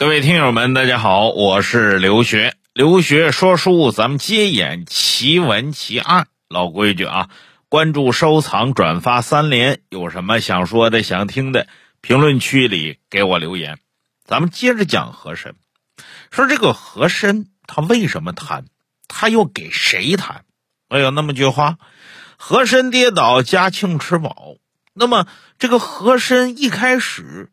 各位听友们，大家好，我是刘学。刘学说书，咱们接演奇闻奇案。老规矩啊，关注、收藏、转发三连。有什么想说的、想听的，评论区里给我留言。咱们接着讲和珅。说这个和珅他为什么贪？他又给谁贪？哎有那么句话：和珅跌倒，嘉庆吃饱。那么这个和珅一开始。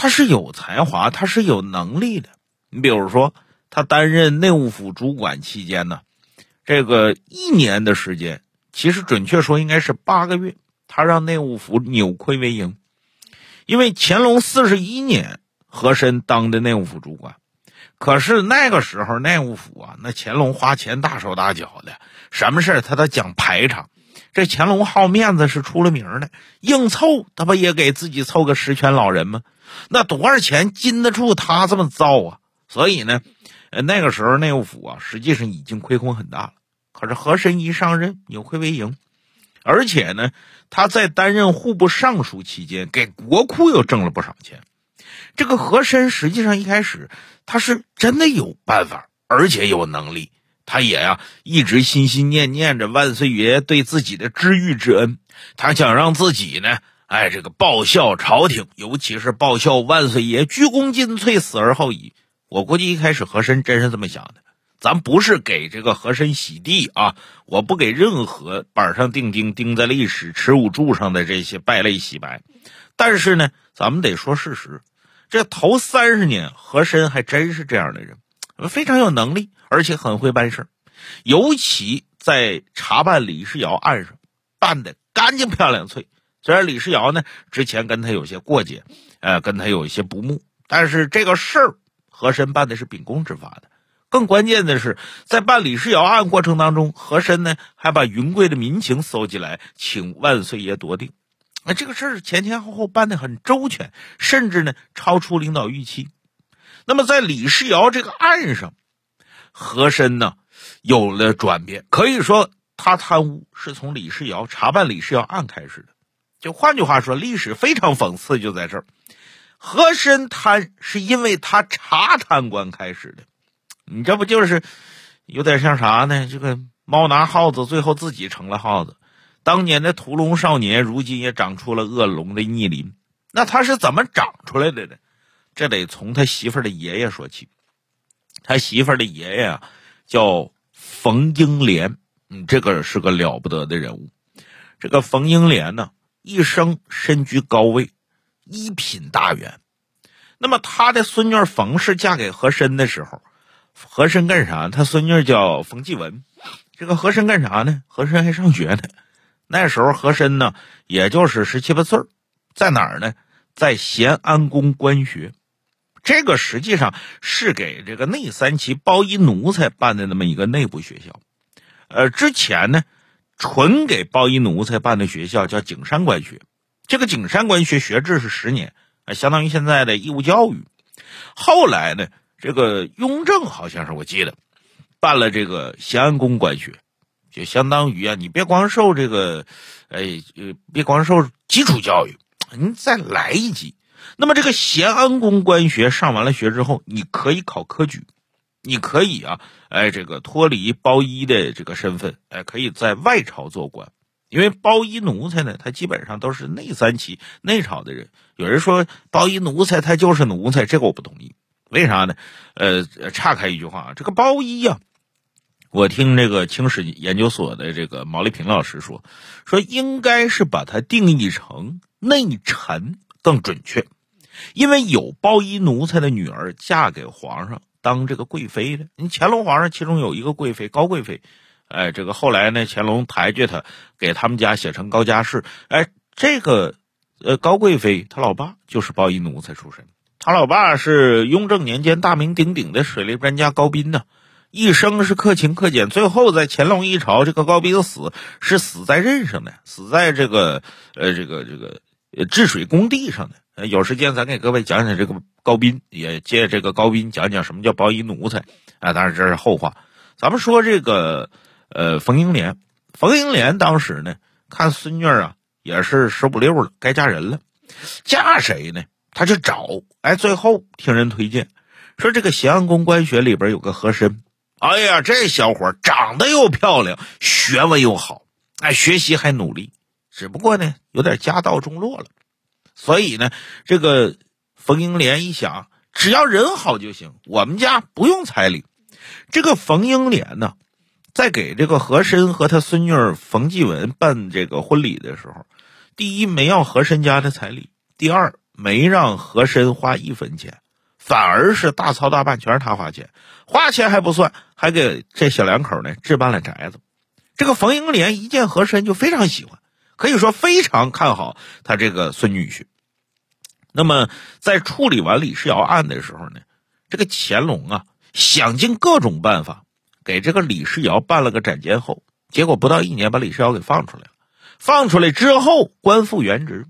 他是有才华，他是有能力的。你比如说，他担任内务府主管期间呢，这个一年的时间，其实准确说应该是八个月，他让内务府扭亏为盈。因为乾隆四十一年，和珅当的内务府主管，可是那个时候内务府啊，那乾隆花钱大手大脚的，什么事他都讲排场。这乾隆好面子是出了名的，硬凑他不也给自己凑个十全老人吗？那多少钱禁得住他这么造啊？所以呢，呃，那个时候内务府啊，实际上已经亏空很大了。可是和珅一上任，扭亏为盈，而且呢，他在担任户部尚书期间，给国库又挣了不少钱。这个和珅实际上一开始他是真的有办法，而且有能力。他也呀，一直心心念念着万岁爷对自己的知遇之恩，他想让自己呢。哎，这个报效朝廷，尤其是报效万岁爷，鞠躬尽瘁，死而后已。我估计一开始和珅真是这么想的。咱不是给这个和珅洗地啊，我不给任何板上钉钉、钉在历史耻辱柱上的这些败类洗白。但是呢，咱们得说事实，这头三十年，和珅还真是这样的人，非常有能力，而且很会办事尤其在查办李世尧案上，办的干净漂亮脆。虽然李世尧呢之前跟他有些过节，呃，跟他有一些不睦，但是这个事儿和珅办的是秉公执法的。更关键的是，在办李世尧案过程当中，和珅呢还把云贵的民情搜集来，请万岁爷夺定。那这个事儿前前后后办的很周全，甚至呢超出领导预期。那么在李世尧这个案上，和珅呢有了转变，可以说他贪污是从李世尧查办李世尧案开始的。就换句话说，历史非常讽刺，就在这儿，和珅贪是因为他查贪官开始的，你这不就是有点像啥呢？这个猫拿耗子，最后自己成了耗子。当年的屠龙少年，如今也长出了恶龙的逆鳞。那他是怎么长出来的呢？这得从他媳妇儿的爷爷说起。他媳妇儿的爷爷啊，叫冯英莲，嗯，这个是个了不得的人物。这个冯英莲呢？一生身居高位，一品大员。那么他的孙女冯氏嫁给和珅的时候，和珅干啥？他孙女叫冯继文。这个和珅干啥呢？和珅还上学呢。那时候和珅呢，也就是十七八岁在哪儿呢？在咸安宫官学。这个实际上是给这个内三旗包衣奴才办的那么一个内部学校。呃，之前呢。纯给包衣奴才办的学校叫景山官学，这个景山官学学制是十年，相当于现在的义务教育。后来呢，这个雍正好像是我记得办了这个咸安宫官学，就相当于啊，你别光受这个，哎，别光受基础教育，你再来一级。那么这个咸安宫官学上完了学之后，你可以考科举。你可以啊，哎，这个脱离包衣的这个身份，哎，可以在外朝做官。因为包衣奴才呢，他基本上都是内三旗、内朝的人。有人说包衣奴才他就是奴才，这个我不同意。为啥呢？呃，岔开一句话，这个包衣呀，我听这个清史研究所的这个毛立平老师说，说应该是把它定义成内臣更准确，因为有包衣奴才的女儿嫁给皇上。当这个贵妃的，你乾隆皇上其中有一个贵妃高贵妃，哎，这个后来呢，乾隆抬举她，给他们家写成高家氏，哎，这个呃高贵妃她老爸就是包衣奴才出身，他老爸是雍正年间大名鼎鼎的水利专家高斌呢，一生是克勤克俭，最后在乾隆一朝，这个高斌死是死在任上的，死在这个呃这个这个治水工地上的。有时间咱给各位讲讲这个高斌，也借这个高斌讲讲什么叫包衣奴才啊。当然这是后话，咱们说这个呃冯英莲，冯英莲当时呢看孙女啊也是十五六了，该嫁人了，嫁谁呢？他就找，哎，最后听人推荐，说这个咸阳宫官学里边有个和珅，哎呀，这小伙长得又漂亮，学问又好，哎，学习还努力，只不过呢，有点家道中落了。所以呢，这个冯英莲一想，只要人好就行，我们家不用彩礼。这个冯英莲呢，在给这个和珅和他孙女冯继文办这个婚礼的时候，第一没要和珅家的彩礼，第二没让和珅花一分钱。反而是大操大办，全是他花钱，花钱还不算，还给这小两口呢置办了宅子。这个冯英莲一见和珅就非常喜欢，可以说非常看好他这个孙女婿。那么在处理完李世尧案的时候呢，这个乾隆啊想尽各种办法给这个李世尧办了个斩监候，结果不到一年把李世尧给放出来了。放出来之后官复原职，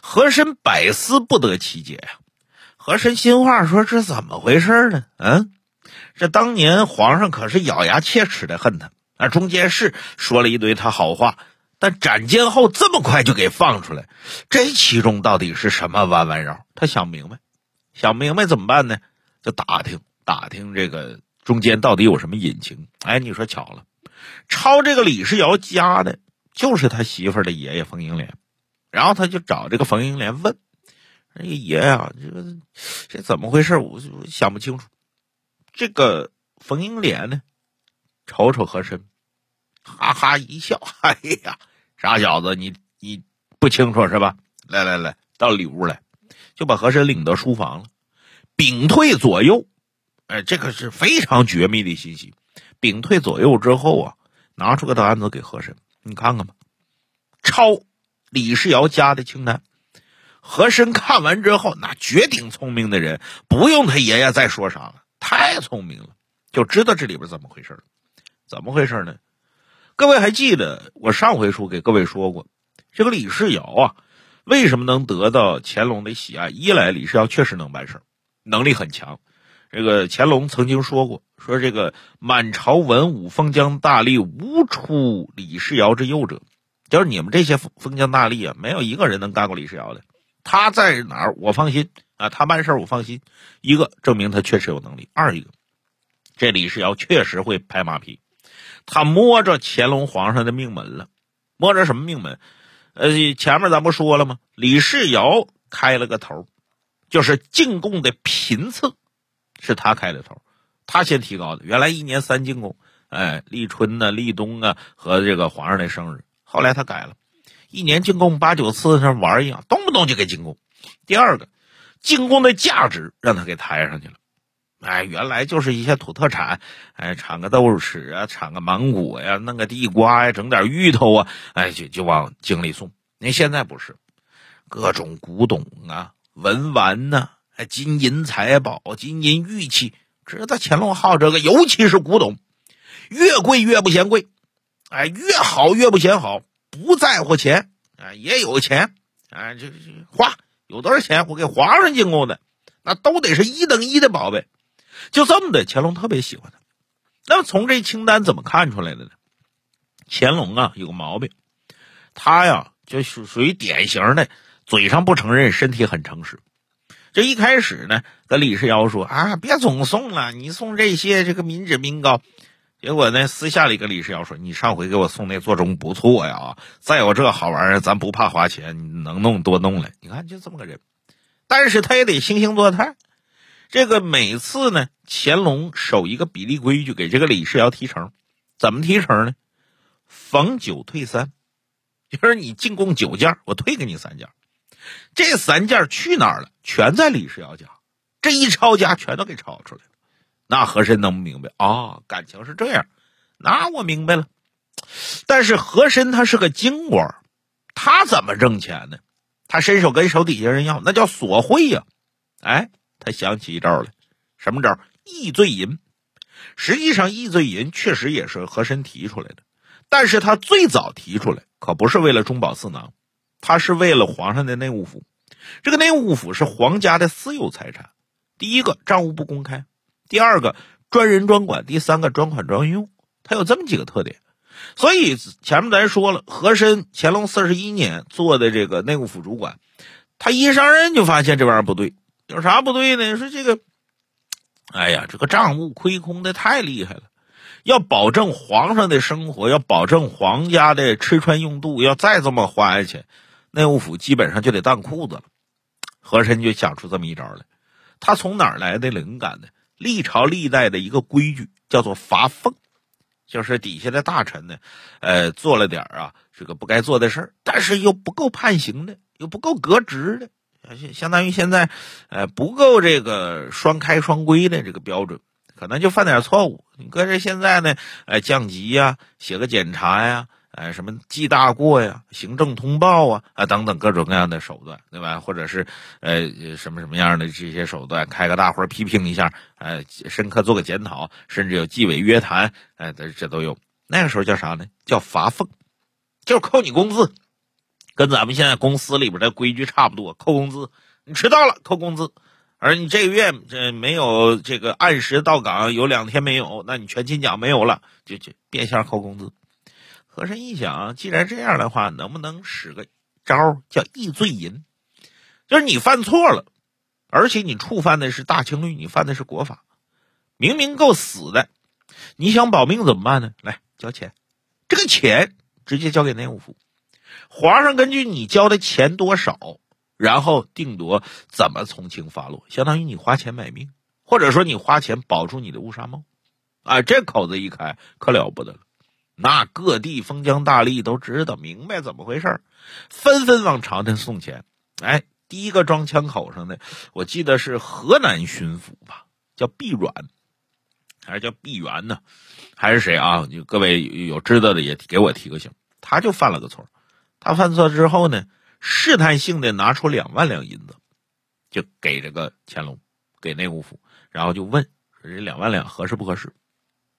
和珅百思不得其解呀。和珅心话说：“这怎么回事呢？嗯，这当年皇上可是咬牙切齿的恨他啊！中间是说了一堆他好话，但斩监后这么快就给放出来，这其中到底是什么弯弯绕？他想明白，想明白怎么办呢？就打听打听这个中间到底有什么隐情。哎，你说巧了，抄这个李世尧家的就是他媳妇的爷爷冯英莲，然后他就找这个冯英莲问。”哎爷呀，这个这怎么回事？我我想不清楚。这个冯英莲呢，瞅瞅和珅，哈哈一笑，哎呀，傻小子，你你不清楚是吧？来来来，到里屋来，就把和珅领到书房了，屏退左右。哎，这个是非常绝密的信息。屏退左右之后啊，拿出个单子给和珅，你看看吧，抄李世尧家的清单。和珅看完之后，那绝顶聪明的人，不用他爷爷再说啥了，太聪明了，就知道这里边怎么回事了。怎么回事呢？各位还记得我上回书给各位说过，这个李世尧啊，为什么能得到乾隆的喜爱？一来李世尧确实能办事能力很强。这个乾隆曾经说过，说这个满朝文武封疆大吏无出李世尧之右者，就是你们这些封封疆大吏啊，没有一个人能干过李世尧的。他在哪儿，我放心啊！他办事我放心。一个证明他确实有能力，二一个，这李世尧确实会拍马屁。他摸着乾隆皇上的命门了，摸着什么命门？呃，前面咱不说了吗？李世尧开了个头，就是进贡的频次是他开的头，他先提高的。原来一年三进贡，哎，立春呢、立冬啊和这个皇上的生日，后来他改了。一年进贡八九次，像玩一样，动不动就给进贡。第二个，进贡的价值让他给抬上去了。哎，原来就是一些土特产，哎，产个豆豉啊，产个芒果呀，弄个地瓜呀，整点芋头啊，哎，就就往京里送。您现在不是，各种古董啊、文玩呐，哎，金银财宝、金银玉器，知道乾隆好这个，尤其是古董，越贵越不嫌贵，哎，越好越不嫌好。不在乎钱啊，也有钱啊，这这花有多少钱？我给皇上进贡的，那都得是一等一的宝贝。就这么的，乾隆特别喜欢他。那么从这清单怎么看出来的呢？乾隆啊，有个毛病，他呀就属属于典型的嘴上不承认，身体很诚实。这一开始呢，跟李世尧说啊，别总送了，你送这些这个民脂民膏。结果呢，私下里跟李世尧说：“你上回给我送那座钟不错呀，再有这好玩意儿，咱不怕花钱，你能弄多弄来。你看就这么个人，但是他也得惺惺作态。这个每次呢，乾隆守一个比例规矩，给这个李世尧提成，怎么提成呢？逢九退三，就是你进贡九件，我退给你三件。这三件去哪儿了？全在李世尧家。这一抄家，全都给抄出来了。”那和珅能不明白啊？感情是这样，那我明白了。但是和珅他是个京官，他怎么挣钱呢？他伸手跟手底下人要，那叫索贿呀！哎，他想起一招来，什么招？易罪银。实际上，易罪银确实也是和珅提出来的，但是他最早提出来可不是为了中饱私囊，他是为了皇上的内务府。这个内务府是皇家的私有财产，第一个账务不公开。第二个专人专管，第三个专款专用，它有这么几个特点。所以前面咱说了，和珅乾隆四十一年做的这个内务府主管，他一上任就发现这玩意儿不对，有啥不对呢？说这个哎呀，这个账目亏空的太厉害了，要保证皇上的生活，要保证皇家的吃穿用度，要再这么花下去，内务府基本上就得当裤子了。和珅就想出这么一招来，他从哪儿来的灵感呢？历朝历代的一个规矩叫做罚俸，就是底下的大臣呢，呃，做了点啊这个不该做的事儿，但是又不够判刑的，又不够革职的。相当于现在，呃，不够这个双开双规的这个标准，可能就犯点错误。你搁这现在呢，呃，降级呀，写个检查呀，呃，什么记大过呀，行政通报啊，啊等等各种各样的手段，对吧？或者是呃什么什么样的这些手段，开个大会批评一下，呃，深刻做个检讨，甚至有纪委约谈，哎，这这都有。那个时候叫啥呢？叫罚俸，就是扣你工资。跟咱们现在公司里边的规矩差不多，扣工资，你迟到了扣工资，而你这个月这没有这个按时到岗，有两天没有，那你全勤奖没有了，就就变相扣工资。和珅一想，既然这样的话，能不能使个招叫易罪银？就是你犯错了，而且你触犯的是大清律，你犯的是国法，明明够死的，你想保命怎么办呢？来交钱，这个钱直接交给内务府。皇上根据你交的钱多少，然后定夺怎么从轻发落，相当于你花钱买命，或者说你花钱保住你的乌纱帽，啊，这口子一开可了不得了，那各地封疆大吏都知道明白怎么回事纷纷往朝廷送钱。哎，第一个装枪口上的，我记得是河南巡抚吧，叫毕阮，还是叫毕元呢？还是谁啊？各位有知道的也给我提个醒，他就犯了个错。他犯错之后呢，试探性的拿出两万两银子，就给这个乾隆，给内务府，然后就问说这两万两合适不合适？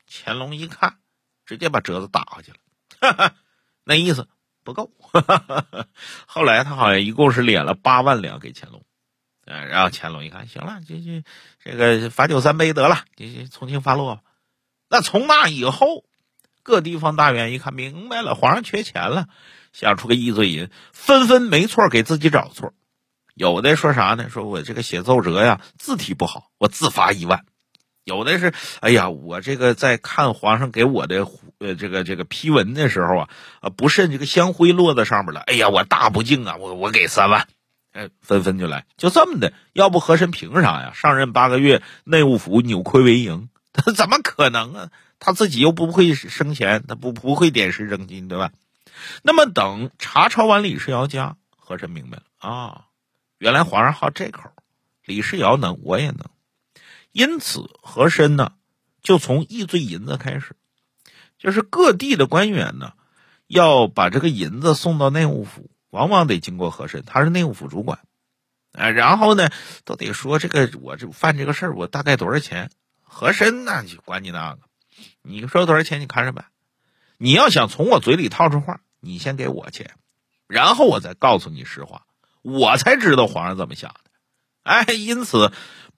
乾隆一看，直接把折子打回去了，哈哈，那意思不够。哈哈后来他好像一共是敛了八万两给乾隆，嗯，然后乾隆一看，行了，这这这个罚酒三杯得了，这从轻发落。那从那以后，各地方大员一看明白了，皇上缺钱了。想出个易罪银，纷纷没错给自己找错。有的说啥呢？说我这个写奏折呀，字体不好，我自罚一万。有的是，哎呀，我这个在看皇上给我的呃这个这个批文的时候啊，啊不慎这个香灰落在上面了，哎呀，我大不敬啊，我我给三万。哎，纷纷就来，就这么的。要不和珅凭啥呀？上任八个月，内务府扭亏为盈，他 怎么可能啊？他自己又不会生钱，他不不会点石成金，对吧？那么等查抄完李世尧家，和珅明白了啊，原来皇上好这口，李世尧能，我也能。因此，和珅呢，就从易罪银子开始，就是各地的官员呢，要把这个银子送到内务府，往往得经过和珅，他是内务府主管，哎，然后呢，都得说这个我这犯这个事儿，我大概多少钱？和珅那就管你那个，你说多少钱，你看着办。你要想从我嘴里套出话。你先给我钱，然后我再告诉你实话，我才知道皇上怎么想的。哎，因此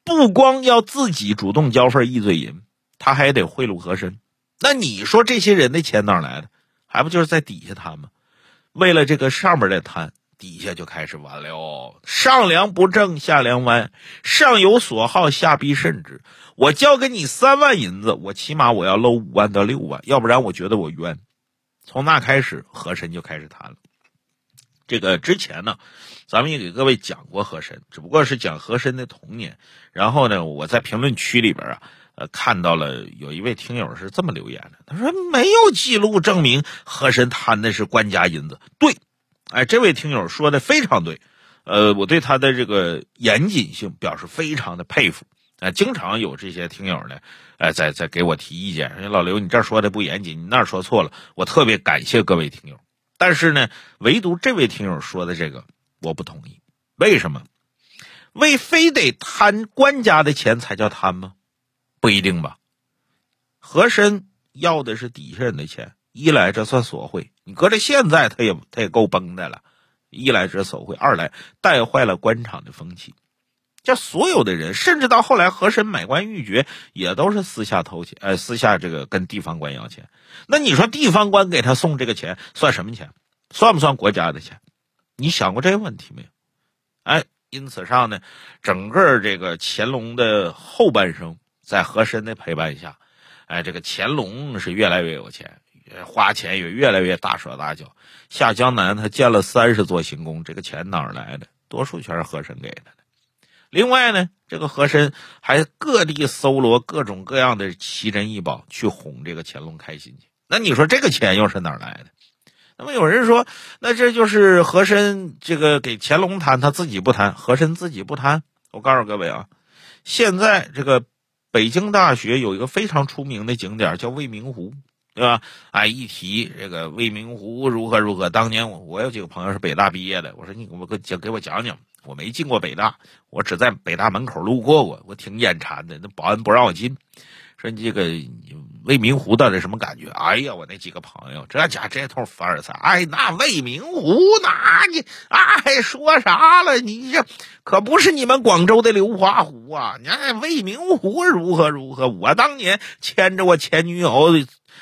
不光要自己主动交份易罪银，他还得贿赂和珅。那你说这些人的钱哪来的？还不就是在底下贪吗？为了这个上边的贪，底下就开始完了。上梁不正下梁歪，上有所好下必甚之。我交给你三万银子，我起码我要搂五万到六万，要不然我觉得我冤。从那开始，和珅就开始谈了。这个之前呢，咱们也给各位讲过和珅，只不过是讲和珅的童年。然后呢，我在评论区里边啊，呃，看到了有一位听友是这么留言的，他说没有记录证明和珅贪的是官家银子。对，哎，这位听友说的非常对，呃，我对他的这个严谨性表示非常的佩服。啊，经常有这些听友呢，呃，在在给我提意见，说老刘，你这说的不严谨，你那说错了。我特别感谢各位听友，但是呢，唯独这位听友说的这个我不同意。为什么？为非得贪官家的钱才叫贪吗？不一定吧。和珅要的是底下人的钱，一来这算索贿，你搁这现在他也他也够崩的了。一来这索贿，二来带坏了官场的风气。这所有的人，甚至到后来和珅买官鬻爵，也都是私下偷钱，呃，私下这个跟地方官要钱。那你说地方官给他送这个钱，算什么钱？算不算国家的钱？你想过这个问题没有？哎，因此上呢，整个这个乾隆的后半生，在和珅的陪伴下，哎，这个乾隆是越来越有钱，花钱也越来越大手大脚。下江南他建了三十座行宫，这个钱哪儿来的？多数全是和珅给的。另外呢，这个和珅还各地搜罗各种各样的奇珍异宝去哄这个乾隆开心去。那你说这个钱又是哪来的？那么有人说，那这就是和珅这个给乾隆贪，他自己不贪，和珅自己不贪。我告诉各位啊，现在这个北京大学有一个非常出名的景点叫未名湖，对吧？哎，一提这个未名湖如何如何，当年我我有几个朋友是北大毕业的，我说你给我讲给我讲讲。我没进过北大，我只在北大门口路过过，我挺眼馋的。那保安不让我进，说你这个未名湖到底什么感觉？哎呀，我那几个朋友这家这通凡尔赛，哎，那未名湖，那你哎说啥了？你这可不是你们广州的流花湖啊！你看未名湖如何如何？我当年牵着我前女友。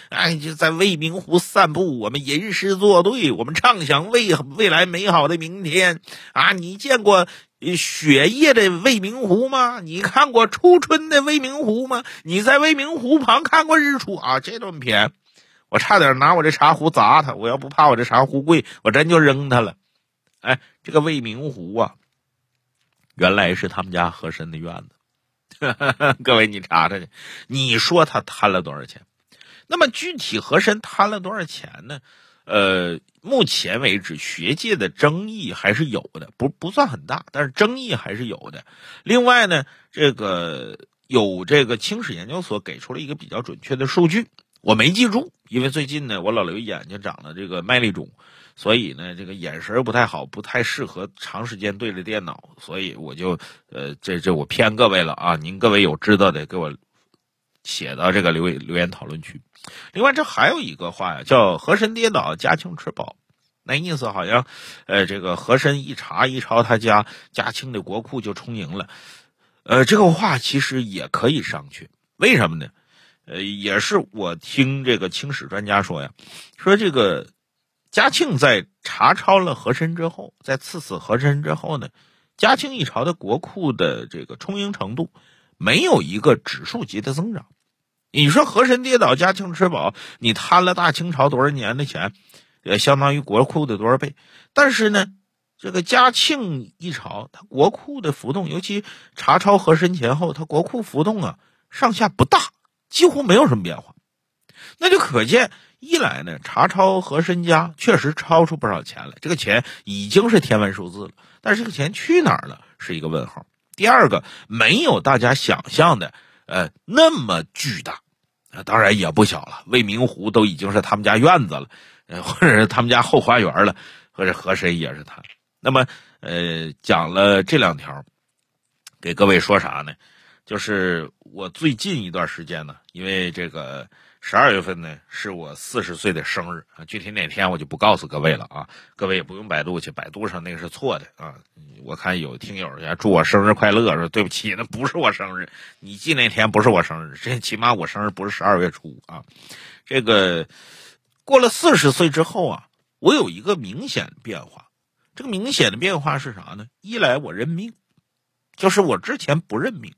哎，就在未名湖散步，我们吟诗作对，我们畅想未未来美好的明天啊！你见过雪夜的未名湖吗？你看过初春的未名湖吗？你在未名湖旁看过日出啊？这顿谝，我差点拿我这茶壶砸他！我要不怕我这茶壶贵，我真就扔他了。哎，这个未名湖啊，原来是他们家和珅的院子。各位，你查查去，你说他贪了多少钱？那么具体和珅贪了多少钱呢？呃，目前为止学界的争议还是有的，不不算很大，但是争议还是有的。另外呢，这个有这个清史研究所给出了一个比较准确的数据，我没记住，因为最近呢我老刘眼睛长了这个麦粒肿，所以呢这个眼神不太好，不太适合长时间对着电脑，所以我就呃这这我骗各位了啊！您各位有知道的给我。写到这个留留言讨论区。另外，这还有一个话呀，叫“和珅跌倒，嘉庆吃饱”。那意思好像，呃，这个和珅一查一抄他家嘉庆的国库就充盈了。呃，这个话其实也可以上去。为什么呢？呃，也是我听这个清史专家说呀，说这个嘉庆在查抄了和珅之后，在赐死和珅之后呢，嘉庆一朝的国库的这个充盈程度。没有一个指数级的增长，你说和珅跌倒，嘉庆吃饱，你贪了大清朝多少年的钱，也相当于国库的多少倍？但是呢，这个嘉庆一朝，他国库的浮动，尤其查抄和珅前后，他国库浮动啊上下不大，几乎没有什么变化。那就可见，一来呢，查抄和珅家确实超出不少钱来，这个钱已经是天文数字了，但是这个钱去哪儿了，是一个问号。第二个没有大家想象的，呃，那么巨大，啊，当然也不小了。未名湖都已经是他们家院子了，呃，或者是他们家后花园了，或者和珅也是他。那么，呃，讲了这两条，给各位说啥呢？就是我最近一段时间呢，因为这个。十二月份呢，是我四十岁的生日啊，具体哪天我就不告诉各位了啊，各位也不用百度去，百度上那个是错的啊。我看有听友呀祝我生日快乐，说对不起，那不是我生日，你记那天不是我生日，这起码我生日不是十二月初啊。这个过了四十岁之后啊，我有一个明显的变化，这个明显的变化是啥呢？一来我认命，就是我之前不认命，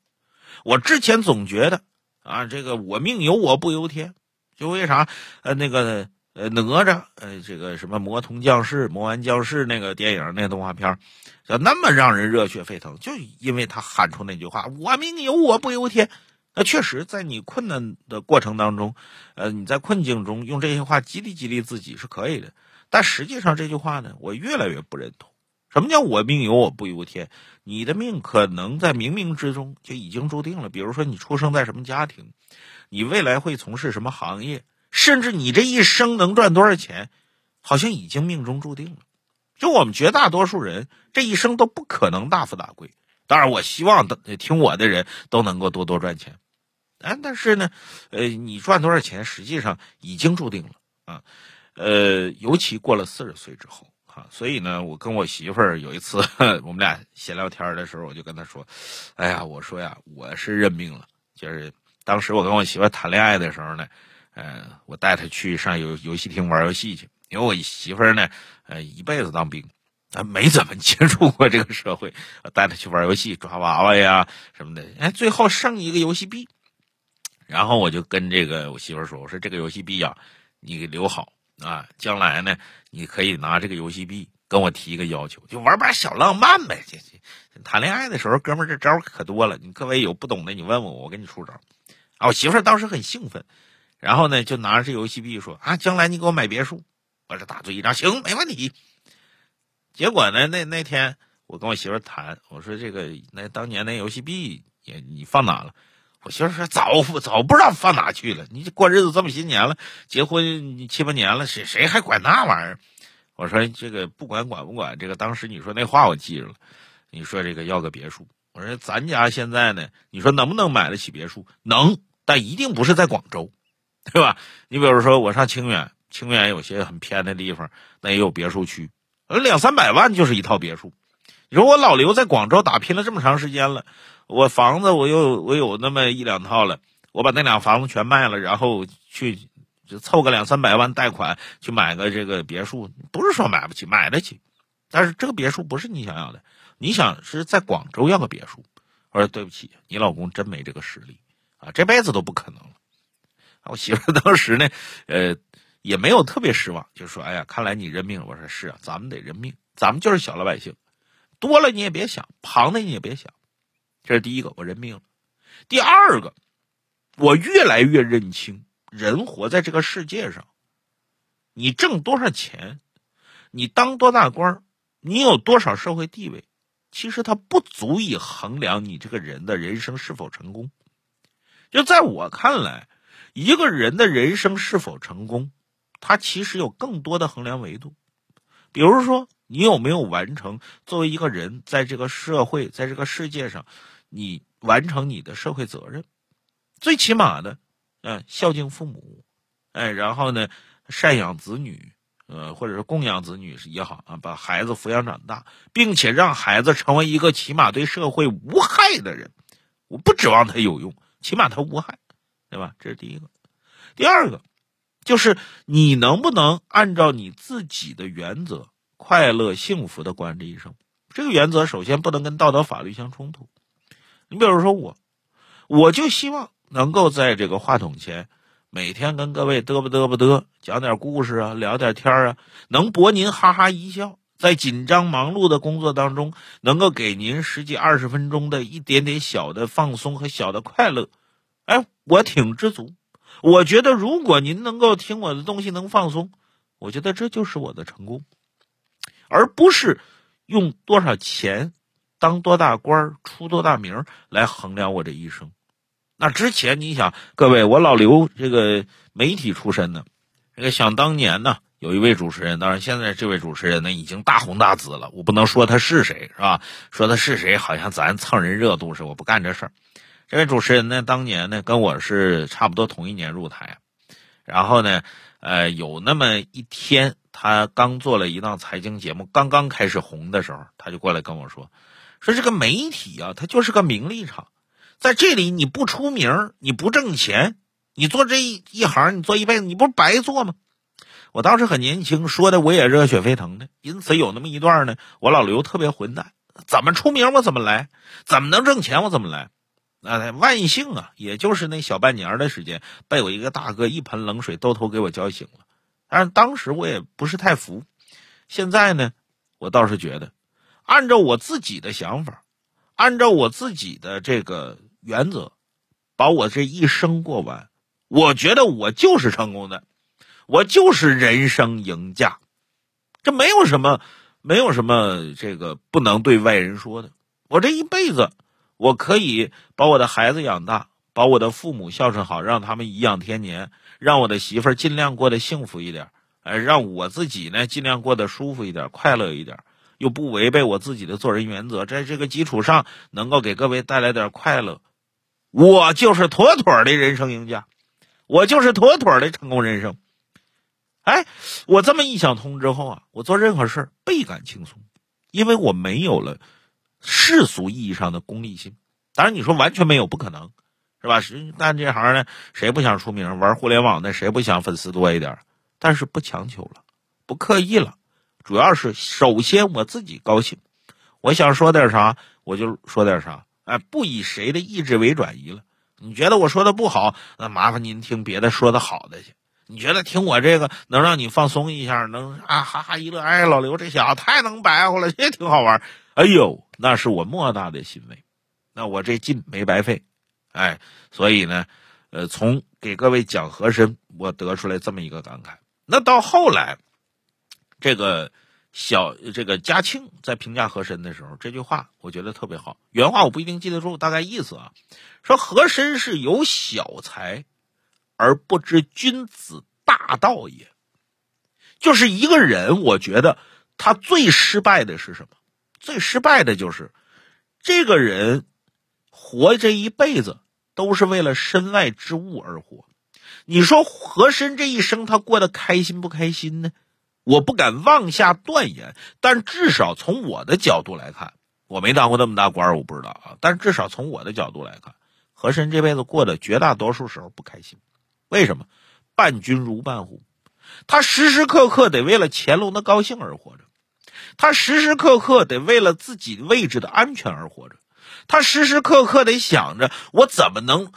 我之前总觉得。啊，这个我命由我不由天，就为啥？呃，那个呃哪吒，呃这个什么魔童降世、魔丸降世那个电影那个动画片，就那么让人热血沸腾，就因为他喊出那句话：“我命由我不由天。”那确实，在你困难的过程当中，呃，你在困境中用这些话激励激励自己是可以的。但实际上这句话呢，我越来越不认同。什么叫我命由我不由天？你的命可能在冥冥之中就已经注定了。比如说，你出生在什么家庭，你未来会从事什么行业，甚至你这一生能赚多少钱，好像已经命中注定了。就我们绝大多数人这一生都不可能大富大贵。当然，我希望听我的人都能够多多赚钱。哎，但是呢，呃，你赚多少钱，实际上已经注定了啊。呃，尤其过了四十岁之后。啊，所以呢，我跟我媳妇儿有一次 我们俩闲聊天的时候，我就跟她说：“哎呀，我说呀，我是认命了。就是当时我跟我媳妇谈恋爱的时候呢，呃，我带她去上游游戏厅玩游戏去，因为我媳妇儿呢，呃，一辈子当兵，她，没怎么接触过这个社会，带她去玩游戏，抓娃娃呀什么的。哎，最后剩一个游戏币，然后我就跟这个我媳妇说：“我说这个游戏币啊，你给留好啊，将来呢，你可以拿这个游戏币跟我提一个要求，就玩把小浪漫呗。这这谈恋爱的时候，哥们这招可多了。你各位有不懂的，你问问我，我给你出招。啊，我媳妇当时很兴奋，然后呢，就拿着这游戏币说：啊，将来你给我买别墅。我这大嘴一张，行，没问题。结果呢，那那天我跟我媳妇谈，我说这个那当年那游戏币也你放哪了？我媳妇说早早不知道放哪去了。你过日子这么些年了，结婚七八年了，谁谁还管那玩意儿？我说这个不管管不管，这个当时你说那话我记着了。你说这个要个别墅，我说咱家现在呢，你说能不能买得起别墅？能，但一定不是在广州，对吧？你比如说我上清远，清远有些很偏的地方，那也有别墅区，两三百万就是一套别墅。你说我老刘在广州打拼了这么长时间了。我房子我又我有那么一两套了，我把那俩房子全卖了，然后去就凑个两三百万贷款去买个这个别墅，不是说买不起，买得起，但是这个别墅不是你想要的，你想是在广州要个别墅，我说对不起，你老公真没这个实力啊，这辈子都不可能了。我媳妇 当时呢，呃，也没有特别失望，就说哎呀，看来你认命。我说是啊，咱们得认命，咱们就是小老百姓，多了你也别想，旁的你也别想。这是第一个，我认命了。第二个，我越来越认清，人活在这个世界上，你挣多少钱，你当多大官，你有多少社会地位，其实它不足以衡量你这个人的人生是否成功。就在我看来，一个人的人生是否成功，他其实有更多的衡量维度，比如说。你有没有完成作为一个人在这个社会，在这个世界上，你完成你的社会责任？最起码的，嗯，孝敬父母，哎，然后呢，赡养子女，呃，或者是供养子女也好啊，把孩子抚养长大，并且让孩子成为一个起码对社会无害的人。我不指望他有用，起码他无害，对吧？这是第一个。第二个，就是你能不能按照你自己的原则。快乐幸福的过这一生，这个原则首先不能跟道德法律相冲突。你比如说我，我就希望能够在这个话筒前，每天跟各位嘚啵嘚啵嘚讲点故事啊，聊点天啊，能博您哈哈一笑，在紧张忙碌的工作当中，能够给您十几二十分钟的一点点小的放松和小的快乐。哎，我挺知足。我觉得如果您能够听我的东西能放松，我觉得这就是我的成功。而不是用多少钱、当多大官、出多大名来衡量我这一生。那之前你想，各位，我老刘这个媒体出身的，这个想当年呢，有一位主持人，当然现在这位主持人呢已经大红大紫了，我不能说他是谁，是吧？说他是谁，好像咱蹭人热度似的，我不干这事儿。这位主持人呢，当年呢跟我是差不多同一年入台，然后呢，呃，有那么一天。他刚做了一档财经节目，刚刚开始红的时候，他就过来跟我说：“说这个媒体啊，它就是个名利场，在这里你不出名，你不挣钱，你做这一一行，你做一辈子，你不是白做吗？”我当时很年轻，说的我也热血沸腾的，因此有那么一段呢，我老刘特别混蛋，怎么出名我怎么来，怎么能挣钱我怎么来。那万幸啊，也就是那小半年的时间，被我一个大哥一盆冷水兜头给我浇醒了。但是当时我也不是太服，现在呢，我倒是觉得，按照我自己的想法，按照我自己的这个原则，把我这一生过完，我觉得我就是成功的，我就是人生赢家，这没有什么，没有什么这个不能对外人说的。我这一辈子，我可以把我的孩子养大。把我的父母孝顺好，让他们颐养天年，让我的媳妇儿尽量过得幸福一点，哎，让我自己呢尽量过得舒服一点、快乐一点，又不违背我自己的做人原则，在这个基础上能够给各位带来点快乐，我就是妥妥的人生赢家，我就是妥妥的成功人生。哎，我这么一想通之后啊，我做任何事儿倍感轻松，因为我没有了世俗意义上的功利心。当然，你说完全没有，不可能。是吧？是干这行呢，谁不想出名？玩互联网的谁不想粉丝多一点？但是不强求了，不刻意了，主要是首先我自己高兴，我想说点啥我就说点啥，哎，不以谁的意志为转移了。你觉得我说的不好，那麻烦您听别的说的好的去。你觉得听我这个能让你放松一下，能啊哈哈一乐，哎，老刘这小子太能白活了，也挺好玩。哎呦，那是我莫大的欣慰，那我这劲没白费，哎，所以呢，呃，从给各位讲和珅，我得出来这么一个感慨。那到后来，这个小这个嘉庆在评价和珅的时候，这句话我觉得特别好，原话我不一定记得住，大概意思啊，说和珅是有小才。而不知君子大道也，就是一个人。我觉得他最失败的是什么？最失败的就是这个人活这一辈子都是为了身外之物而活。你说和珅这一生他过得开心不开心呢？我不敢妄下断言，但至少从我的角度来看，我没当过那么大官，我不知道啊。但至少从我的角度来看，和珅这辈子过得绝大多数时候不开心。为什么？伴君如伴虎，他时时刻刻得为了乾隆的高兴而活着，他时时刻刻得为了自己位置的安全而活着，他时时刻刻得想着我怎么能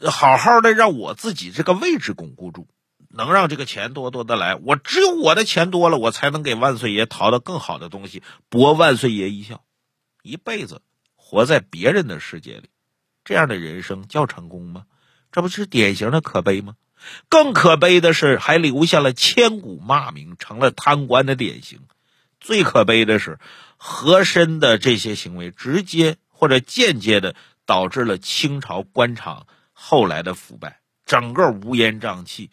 好好的让我自己这个位置巩固住，能让这个钱多多的来。我只有我的钱多了，我才能给万岁爷淘到更好的东西，博万岁爷一笑。一辈子活在别人的世界里，这样的人生叫成功吗？这不是典型的可悲吗？更可悲的是，还留下了千古骂名，成了贪官的典型。最可悲的是，和珅的这些行为，直接或者间接的导致了清朝官场后来的腐败，整个乌烟瘴气。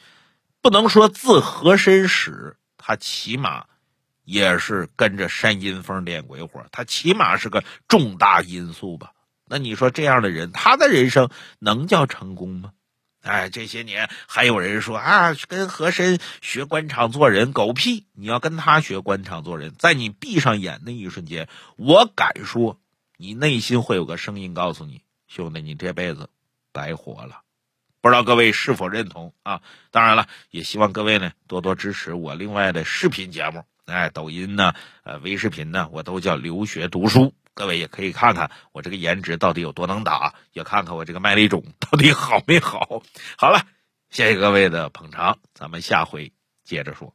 不能说自和珅始，他起码也是跟着山阴风点鬼火，他起码是个重大因素吧。那你说这样的人，他的人生能叫成功吗？哎，这些年还有人说啊，跟和珅学官场做人，狗屁！你要跟他学官场做人，在你闭上眼那一瞬间，我敢说，你内心会有个声音告诉你，兄弟，你这辈子白活了。不知道各位是否认同啊？当然了，也希望各位呢多多支持我另外的视频节目，哎，抖音呢，呃，微视频呢，我都叫留学读书。各位也可以看看我这个颜值到底有多能打，也看看我这个麦粒种到底好没好。好了，谢谢各位的捧场，咱们下回接着说。